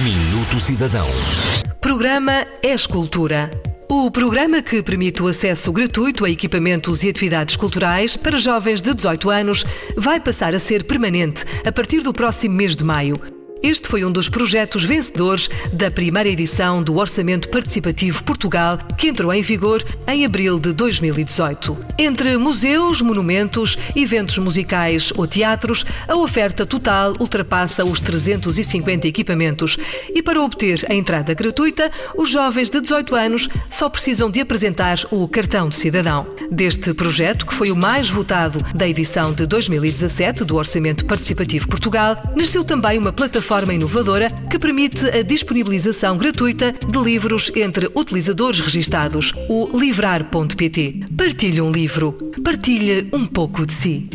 Minuto Cidadão. Programa Escultura. O programa que permite o acesso gratuito a equipamentos e atividades culturais para jovens de 18 anos vai passar a ser permanente a partir do próximo mês de maio. Este foi um dos projetos vencedores da primeira edição do Orçamento Participativo Portugal, que entrou em vigor em abril de 2018. Entre museus, monumentos, eventos musicais ou teatros, a oferta total ultrapassa os 350 equipamentos. E para obter a entrada gratuita, os jovens de 18 anos só precisam de apresentar o cartão de cidadão. Deste projeto, que foi o mais votado da edição de 2017 do Orçamento Participativo Portugal, nasceu também uma plataforma plataforma inovadora que permite a disponibilização gratuita de livros entre utilizadores registados, o livrar.pt. Partilhe um livro, partilhe um pouco de si.